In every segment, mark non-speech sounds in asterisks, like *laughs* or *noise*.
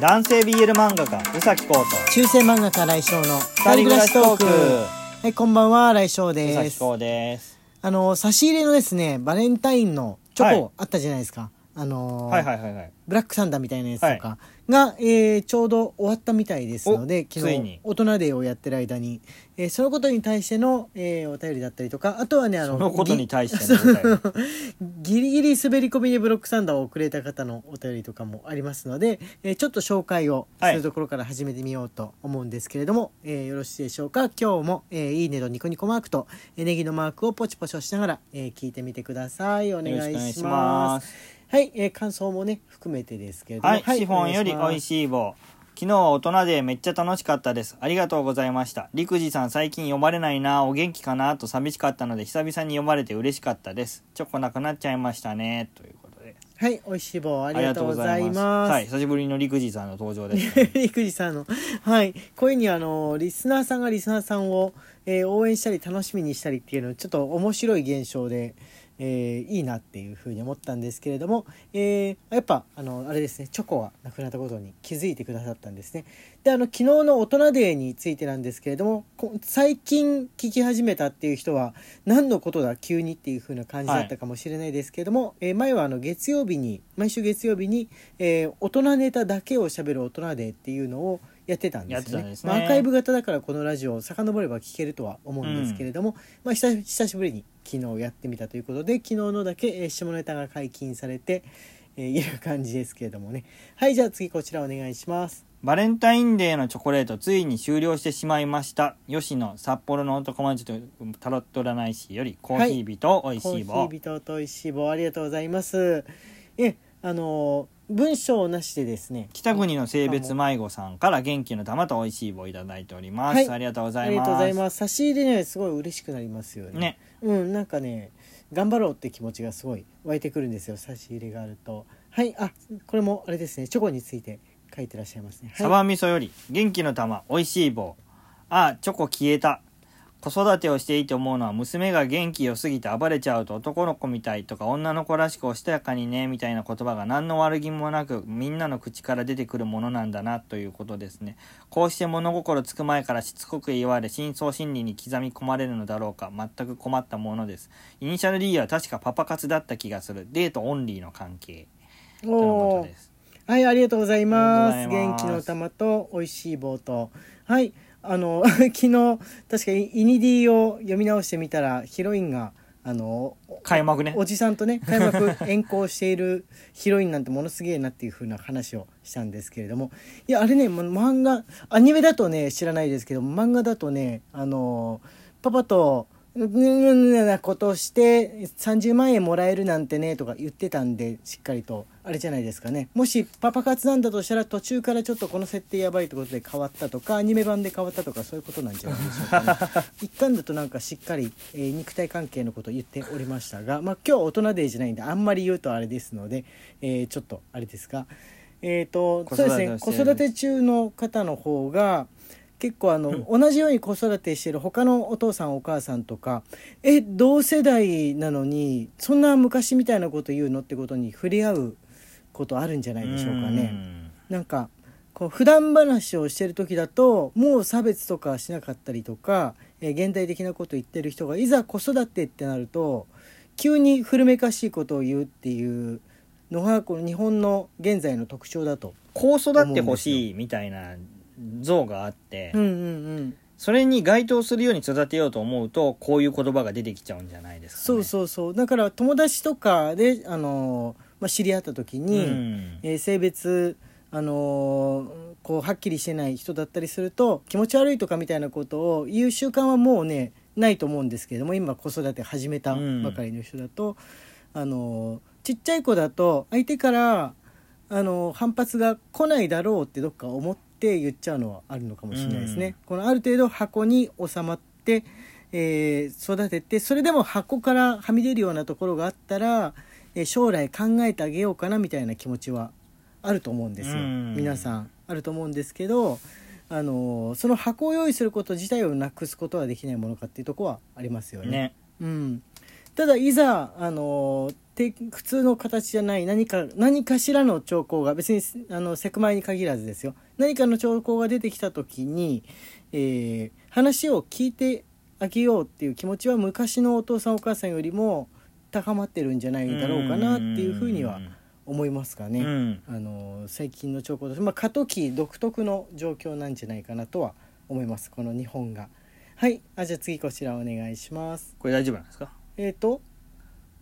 男性 BL 漫画家宇崎浩と中世漫画家来翔の二人暮らしトーク。はいこんばんは来翔宇です。崎浩です。あの差し入れのですねバレンタインのチョはい。コあったじゃないですか、あのーはいはいはいはい。ブラックサンダーみたいなやつとかが、えーちょうど終わったみたいですのでお昨日ついに。大人デーをやってる間に、えーそのことに対しての、えーお便りだったりとかあとはねあのそのことに対してのお便り。*laughs* ギリギリ滑り込みでブロックサンダーをくれた方のお便りとかもありますので、えーちょっと紹介をするところから始めてみようと思うんですけれども、えーよろしいでしょうか？今日も、えーいいねとニコニコマークと、えーネギのマークをポチポチ押しながら、えー聞いてみてください。お願いしますはい、えー感想もね含めてですけれどもはい、シフォンよりおいいしい棒。昨日は大人でめっちゃ楽しかったです。ありがとうございました。陸二さん最近読まれないなお元気かなと寂しかったので久々に読まれて嬉しかったです。チョコなくなっちゃいましたね。ということで。はいおいしい棒ありがとうございます。はい久しぶりの陸二さんの登場です、ね、*laughs* 陸二さんの。はいこういうふうにあのリスナーさんがリスナーさんを、えー応援したり楽しみにしたりっていうのはちょっと面白い現象で、えーいいなっていうふうに思ったんですけれども、えーやっぱあのあれですねチョコがなくなったことに気づいてくださったんですね。であの昨日の大人デーについてなんですけれどもこ最近聞き始めたっていう人は何のことだ急にっていう風な感じだったかもしれないですけれども、えー前はあの月曜日に毎週月曜日に、えー大人ネタだけをしゃべる大人デーっていうのをやってたんですよね。ね。まあ、アーカイブ型だからこのラジオを遡れば聞けるとは思うんですけれども、まあ、久久しぶりに昨日やってみたということで昨日のだけ、えー下ネタが解禁されて、えーいる感じですけれどもね。はいじゃあ次こちらお願いします。バレンタインデーのチョコレートついに終了してしまいました。吉野札幌の男町とタロット占い師よりコーヒー人おい。しい棒、コーヒー人とおいしい棒ありがとうございます。えあのー文章なしでですね。北国の性別迷子さんから元気の玉とおいしい棒いただいております、はい。ありがとうござありがいますとうございます。差し入れねすごい嬉しくなりますよね。ね。うんなんかね頑張ろうって気持ちがすごい湧いてくるんですよ。差し入れがあると。はい。あこれもあれですね。チョコについて書いてらっしゃいますね。サバ味噌より元気の玉おいしい棒。あチョコ消えた子育てをしていて思うのは娘が元気良すぎて暴れちゃうと男の子みたいとか女の子らしくおしとやかにねみたいな言葉が何の悪気もなくみんなの口から出てくるものなんだなということですね。こうして物心つく前からしつこく言われ深層心理に刻み込まれるのだろうか全く困ったものです。イニシャル D は確かパパ活だった気がする。デートオンリーの関係。とのことです。はいありがとうございます。ありがとうございます。元気の玉と美味しい棒と。はいあの *laughs* 昨日確かにイニディを読み直してみたらヒロインがあの開幕ね。おじさんとね開幕 *laughs* 遠行しているヒロインなんてものすげえなっていう風な話をしたんですけれども。いやあれねもう漫画アニメだとね知らないですけど漫画だとねあのパパとぬなことをして30万円もらえるなんてねとか言ってたんでしっかりとあれじゃないですかね。もしパパ活なんだとしたら途中からちょっとこの設定やばいってことで変わったとかアニメ版で変わったとかそういうことなんじゃないでしょうかね。*laughs* 一巻だとなんかしっかり、えー肉体関係のことを言っておりましたが、まあ、今日は大人デーじゃないんであんまり言うとあれですので、えーちょっとあれですがえっ、と子そうですね子育て中の方の方が結構あの、同じように子育てしてる他のお父さんお母さんとかえ同世代なのにそんな昔みたいなこと言うのってことに触れ合うことあるんじゃないでしょうかね。なんかこう普段話をしてる時だともう差別とかしなかったりとか、えー現代的なこと言ってる人がいざ子育てってなると急に古めかしいことを言うっていうのがこの日本の現在の特徴だと。こう育ってほしいみたいな像があって、うんうんうんそれに該当するように育てようと思うとこういう言葉が出てきちゃうんじゃないですか、ね、そうそうそうだから友達とかで、あのーまあ、知り合った時に、うんえー性別、あのーこうはっきりしてない人だったりすると気持ち悪いとかみたいなことを言う習慣はもうねないと思うんですけれども今子育て始めたばかりの人だと、あのーちっちゃい子だと相手から、あのー反発が来ないだろうってどっか思って言っちゃうのはあるのかもしれないですね。このある程度箱に収まってえー育ててそれでも箱からはみ出るようなところがあったら、えー将来考えてあげようかなみたいな気持ちはあると思うんですよ、うん。皆さんあると思うんですけど、あのーその箱を用意すること自体をなくすことはできないものかっていうところはありますよね。ね。うん、ただいざあのて普通の形じゃない何か何かしらの兆候が別にあのセクマイに限らずですよ。何かの兆候が出てきた時に、えー話を聞いてあげようっていう気持ちは昔のお父さんお母さんよりも高まってるんじゃないだろうかなっていうふうには思いますかね。うん。あの最近の兆候として、まあ、過渡期独特の状況なんじゃないかなとは思います。この日本が。はい。あじゃあ次こちらお願いします。これ大丈夫なんですか？えっ、と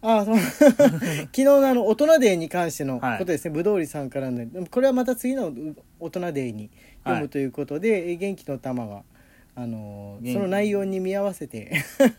あそう。*laughs* 昨日のあの大人デーに関してのはい。ことですね、ぶどうりさんからの。これはまた次のう大人デーに読はい。むということで、え元気の玉があのその内容に見合わせて。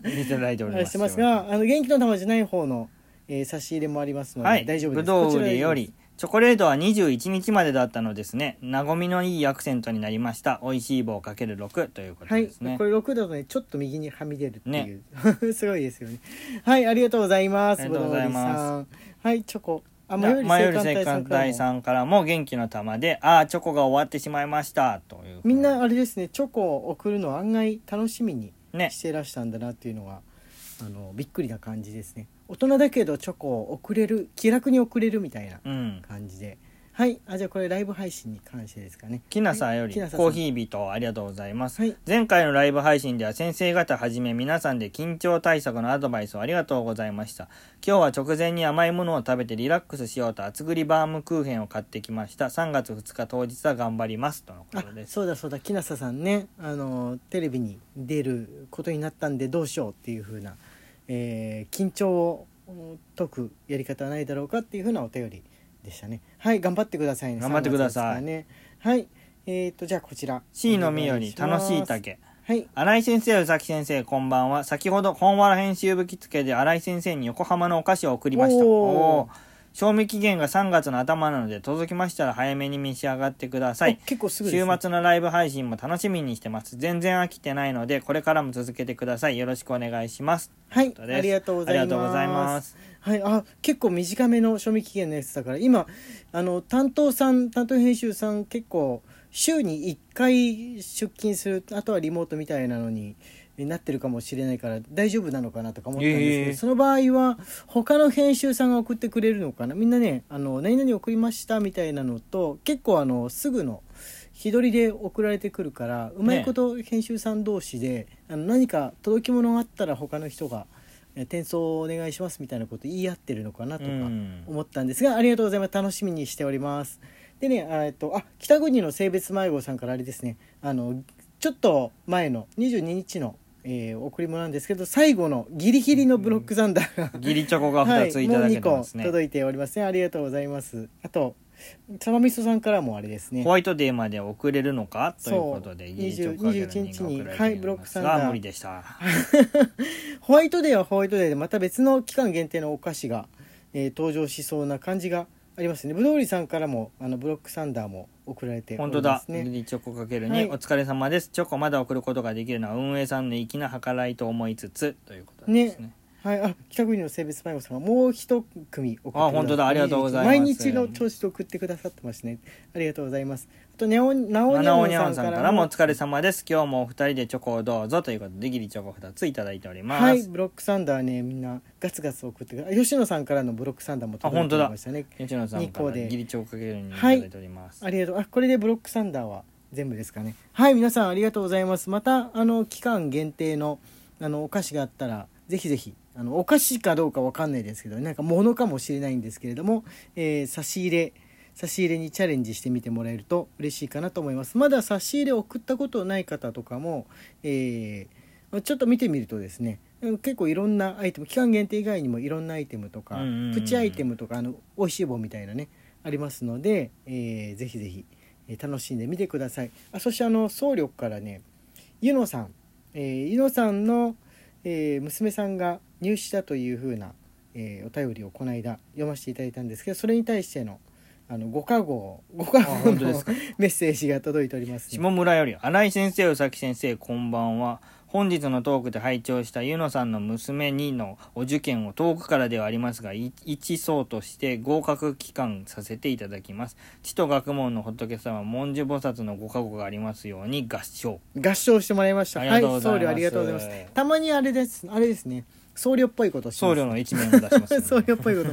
いただいておりましてますがあの元気の玉じゃない方の、えー差し入れもありますので、はい。大丈夫です。ぶどう売りよりチョコレートは21日までだったのですね。和みのいいアクセントになりました。美味しい棒かける6ということはいですね、これ6だとねちょっと右にはみ出るっていう、*laughs* すごいですよね。はいありがとうございます。ありがとうございます。ぶどうりさん。はいチョコあ前より青青函隊さんからも。元気の玉で「ああチョコが終わってしまいました」という。みんなあれですねチョコを送るのを案外楽しみにね。してらしたんだなっていうのが、あのびっくりな感じですね。大人だけどチョコを送れる気楽に送れるみたいなうん。感じではい。あじゃあこれライブ配信に関してですかね。きなさんよりコーヒー人ありがとうございます、はい。前回のライブ配信では先生方はじめ皆さんで緊張対策のアドバイスをありがとうございました。今日は直前に甘いものを食べてリラックスしようと厚栗バームクーヘンを買ってきました。3月2日当日は頑張りますとのこあとです。そうだそうだ。木下さんねあのテレビに出ることになったんでどうしようっていう風な、えー緊張をうん解くやり方はないだろうかっていう風なお便りでしたね。はい頑張ってくださいね。頑張ってください。3月ですからね。はい。えっ、とじゃあこちら。C のみより楽しい竹。はい。新井先生宇崎先生こんばんは。先ほど本わら編集部着付けで新井先生に横浜のお菓子を送りました。おー。おー賞味期限が3月の頭なので届きましたら早めに召し上がってください。お結構すぐです、週ね、末のライブ配信も楽しみにしてます。全然飽きてないのでこれからも続けてください。よろしくお願いします。はいということです。ありがとうございます。ありがとうございます。はい、あ結構短めの賞味期限のやつだから今あの担当さん担当編集さん結構週に1回出勤するあとはリモートみたいなのになってるかもしれないから大丈夫なのかなとか思ったんですけど、ええ。その場合は他の編集さんが送ってくれるのかな？みんなねあの何々送りましたみたいなのと結構あのすぐの日取りで送られてくるからうまいこと編集さん同士で、あの何か届き物があったら他の人がえ転送お願いしますみたいなこと言い合ってるのかなとかうん。思ったんですが、ありがとうございます。楽しみにしております。でねあえっとあ北国の性別迷子さんからあれですね。あのちょっと前の22日の、えー贈り物なんですけど最後のギリギリのブロックザンダーが、ギリチョコが2ついただけてますね、もう2個届いております。ねありがとうございます。あとサバミソさんからもあれですね。ホワイトデーまで送れるのかということでギリチョコかける20 21日にはいブロックサンダーが無理でしたホワイトデーはホワイトデーでまた別の期間限定のお菓子が、えー登場しそうな感じがありますね。ぶどうりさんからもあのブロックサンダーも送られてお本当だ。りますねギリチョコかけるはい。にお疲れ様です。チョコまだ送ることができるのは運営さんの粋な計らいと思いつつということですねはい、あ北国の性別迷子さんがもう一組送ってあ本当だありがとうございます。毎日の調子で送ってくださってますね。ありがとうございます。あとネオナオニャンさんンさんからももお疲れ様です。今日もお二人でチョコをどうぞということでギリチョコ2ついただいております、はいブロックサンダーねみんなガツガツ送ってくだ吉野さんからのブロックサンダーも届いてましたね。吉野さんか日光で。らギリチョコかけるにいただいております、ありがとうあこれでブロックサンダーは全部ですかね。はい皆さんありがとうございます。またあの期間限定のあのお菓子があったらぜひぜひあのお菓子かどうかわかんないですけどなんか物かもしれないんですけれども、えー差し入れ差し入れにチャレンジしてみてもらえると嬉しいかなと思います。まだ差し入れ送ったことない方とかも、えーちょっと見てみるとですねうん結構いろんなアイテム期間限定以外にもいろんなアイテムとか、プチアイテムとかあの美味しい棒みたいなねありますので、えーぜひぜひ、えー楽しんでみてください。あそしてあの総力からねゆのさん、えーゆのさんの、えー娘さんが入試だというふうな、えーお便りをこの間読ませていただいたんですけどそれに対してのあのご加護ご加あ護の *laughs* メッセージが届いております、下村より新井先生宇崎先生こんばんは本日のトークで拝聴したゆのさんの娘にのお受験を遠くからではありますがい一層として合格祈願させていただきます。地と学問の仏様文殊菩薩のご加護がありますように合唱。合唱してもらいました。はい僧侶ありがとうございます。たまにあれですあれですね僧侶っぽいこと僧侶の一面を出します、*laughs* 僧侶っぽいこと。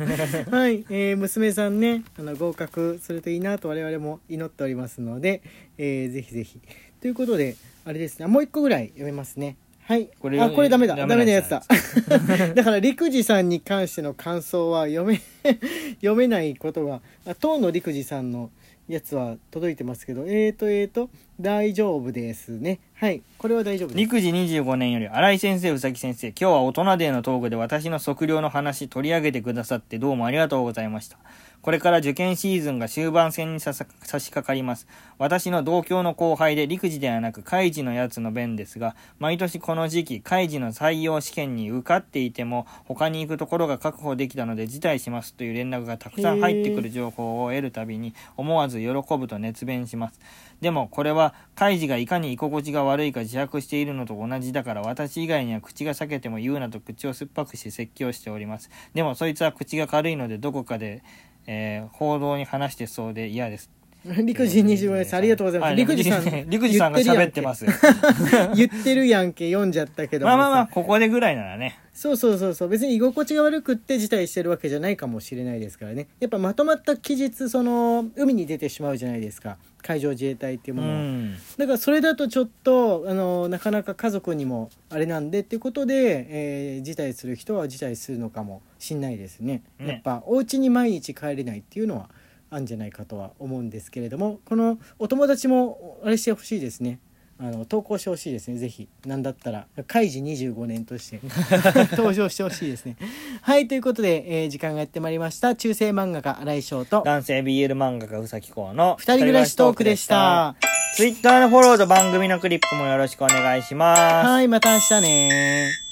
はい、えー娘さんねあの合格するといいなと我々も祈っておりますので、えーぜひぜひ。ということであれですね。もう一個ぐらい読めますね。はい。これあこれダメだ。ダダメなやつだ。*laughs* だから陸二さんに関しての感想は読め *laughs* 読めないことがあ当の陸二さんのやつは届いてますけど。えーとえーと大丈夫ですね。はい。これは大丈夫です。陸次25年より新井先生宇崎先生今日は大人デーのトークで私の測量の話取り上げてくださってどうもありがとうございました。これから受験シーズンが終盤戦に差し掛かります。私の同郷の後輩で陸次ではなく海事のやつの弁ですが毎年この時期海事の採用試験に受かっていても他に行くところが確保できたので辞退しますという連絡がたくさん入ってくる情報を得るたびに思わず喜ぶと熱弁します。でもこれはカイジがいかに居心地が悪いか自白しているのと同じだから私以外には口が裂けても言うなと口を酸っぱくして説教しております。でもそいつは口が軽いのでどこかで、えー報道に話してそうで嫌です。*laughs* 陸二25です。ありがとうございます。は陸二さん *laughs* 陸二さんが喋ってます *laughs* 言ってるやんけ。読んじゃったけども。まあまあまあここでぐらいならね。そうそうそうそう。別に居心地が悪くって辞退してるわけじゃないかもしれないですからね。やっぱまとまった期日その海に出てしまうじゃないですか。海上自衛隊っていううものは、ん。だからそれだとちょっとあのなかなか家族にもあれなんでっていうことで、えー辞退する人は辞退するのかもしんないですね。ね。やっぱお家に毎日帰れないっていうのはあるんじゃないかとは思うんですけれどもこのお友達もあれしてほしいですね。あの投稿してほしいですね。ぜひ。なんだったら開示25年として。*laughs* 登場してほしいですね。はいということで、えー時間がやってまいりました。中世漫画家新井翔と。男性 BL 漫画家宇崎公の二人暮らしトークでした。ツイッターのフォローと番組のクリップもよろしくお願いします。はいまた明日ね